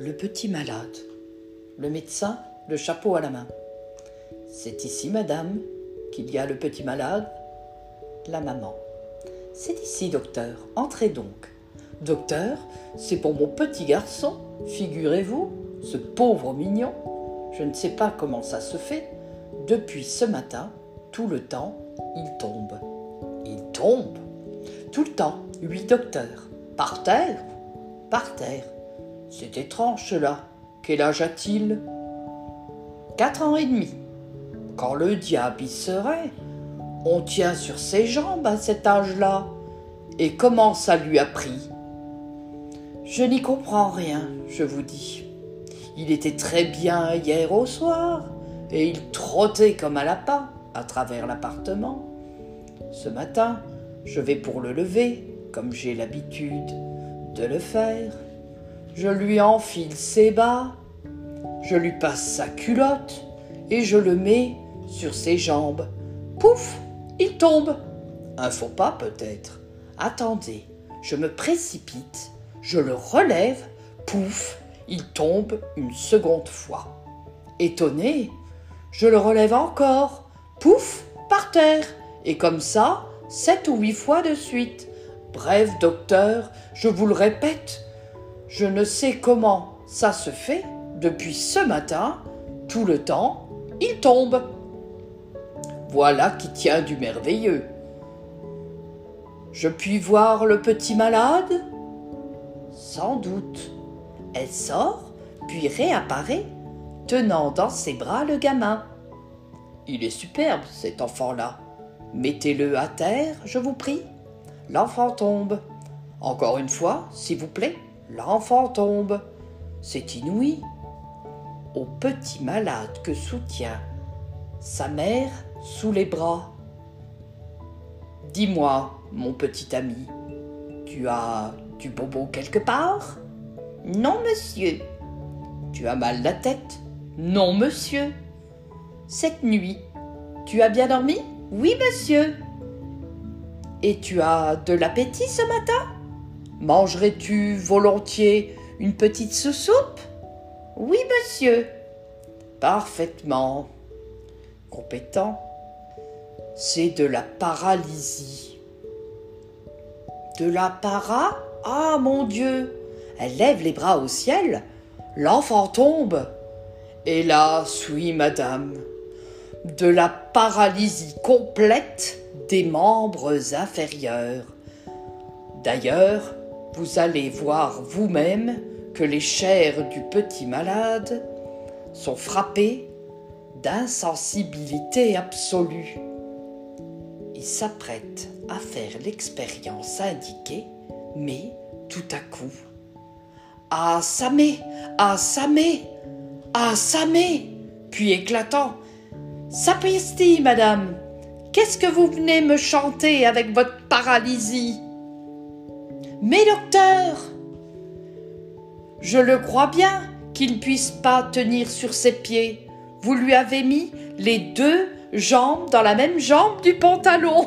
Le petit malade. Le médecin, le chapeau à la main. C'est ici, madame, qu'il y a le petit malade. La maman. C'est ici, docteur. Entrez donc. Docteur, c'est pour mon petit garçon, figurez-vous, ce pauvre mignon. Je ne sais pas comment ça se fait. Depuis ce matin, tout le temps, il tombe. Il tombe. Tout le temps, oui, docteur. Par terre Par terre. C'est étrange cela. Quel âge a-t-il? Quatre ans et demi. Quand le diable y serait, on tient sur ses jambes à cet âge-là. Et comment ça lui a pris? Je n'y comprends rien, je vous dis. Il était très bien hier au soir, et il trottait comme un lapin à travers l'appartement. Ce matin, je vais pour le lever, comme j'ai l'habitude de le faire. Je lui enfile ses bas, je lui passe sa culotte et je le mets sur ses jambes. Pouf, il tombe. Un faux pas peut-être. Attendez, je me précipite, je le relève, pouf, il tombe une seconde fois. Étonné, je le relève encore, pouf, par terre, et comme ça, sept ou huit fois de suite. Bref, docteur, je vous le répète, je ne sais comment ça se fait, depuis ce matin, tout le temps, il tombe. Voilà qui tient du merveilleux. Je puis voir le petit malade? Sans doute. Elle sort, puis réapparaît, tenant dans ses bras le gamin. Il est superbe, cet enfant-là. Mettez-le à terre, je vous prie. L'enfant tombe. Encore une fois, s'il vous plaît, l'enfant tombe. C'est inouï. Au petit malade que soutient sa mère sous les bras. Dis-moi, mon petit ami, tu as du bobo quelque part? Non, monsieur. Tu as mal la tête? Non, monsieur. Cette nuit, tu as bien dormi? Oui, monsieur. Et tu as de l'appétit ce matin? Mangerais-tu volontiers une petite sous-soupe? Oui, monsieur. Parfaitement. Compétent. C'est de la paralysie. De la para? Ah mon Dieu Elle lève les bras au ciel. L'enfant tombe. Hélas, oui, madame. De la paralysie complète des membres inférieurs. D'ailleurs, vous allez voir vous-même que les chairs du petit malade sont frappées d'insensibilité absolue. Il s'apprête à faire l'expérience indiquée, mais tout à coup, Ah Samé Ah Samé Ah Samé Puis éclatant, Sapristi, madame? Qu'est-ce que vous venez me chanter avec votre paralysie? Mais docteur Je le crois bien qu'il ne puisse pas tenir sur ses pieds. Vous lui avez mis les deux jambes dans la même jambe du pantalon.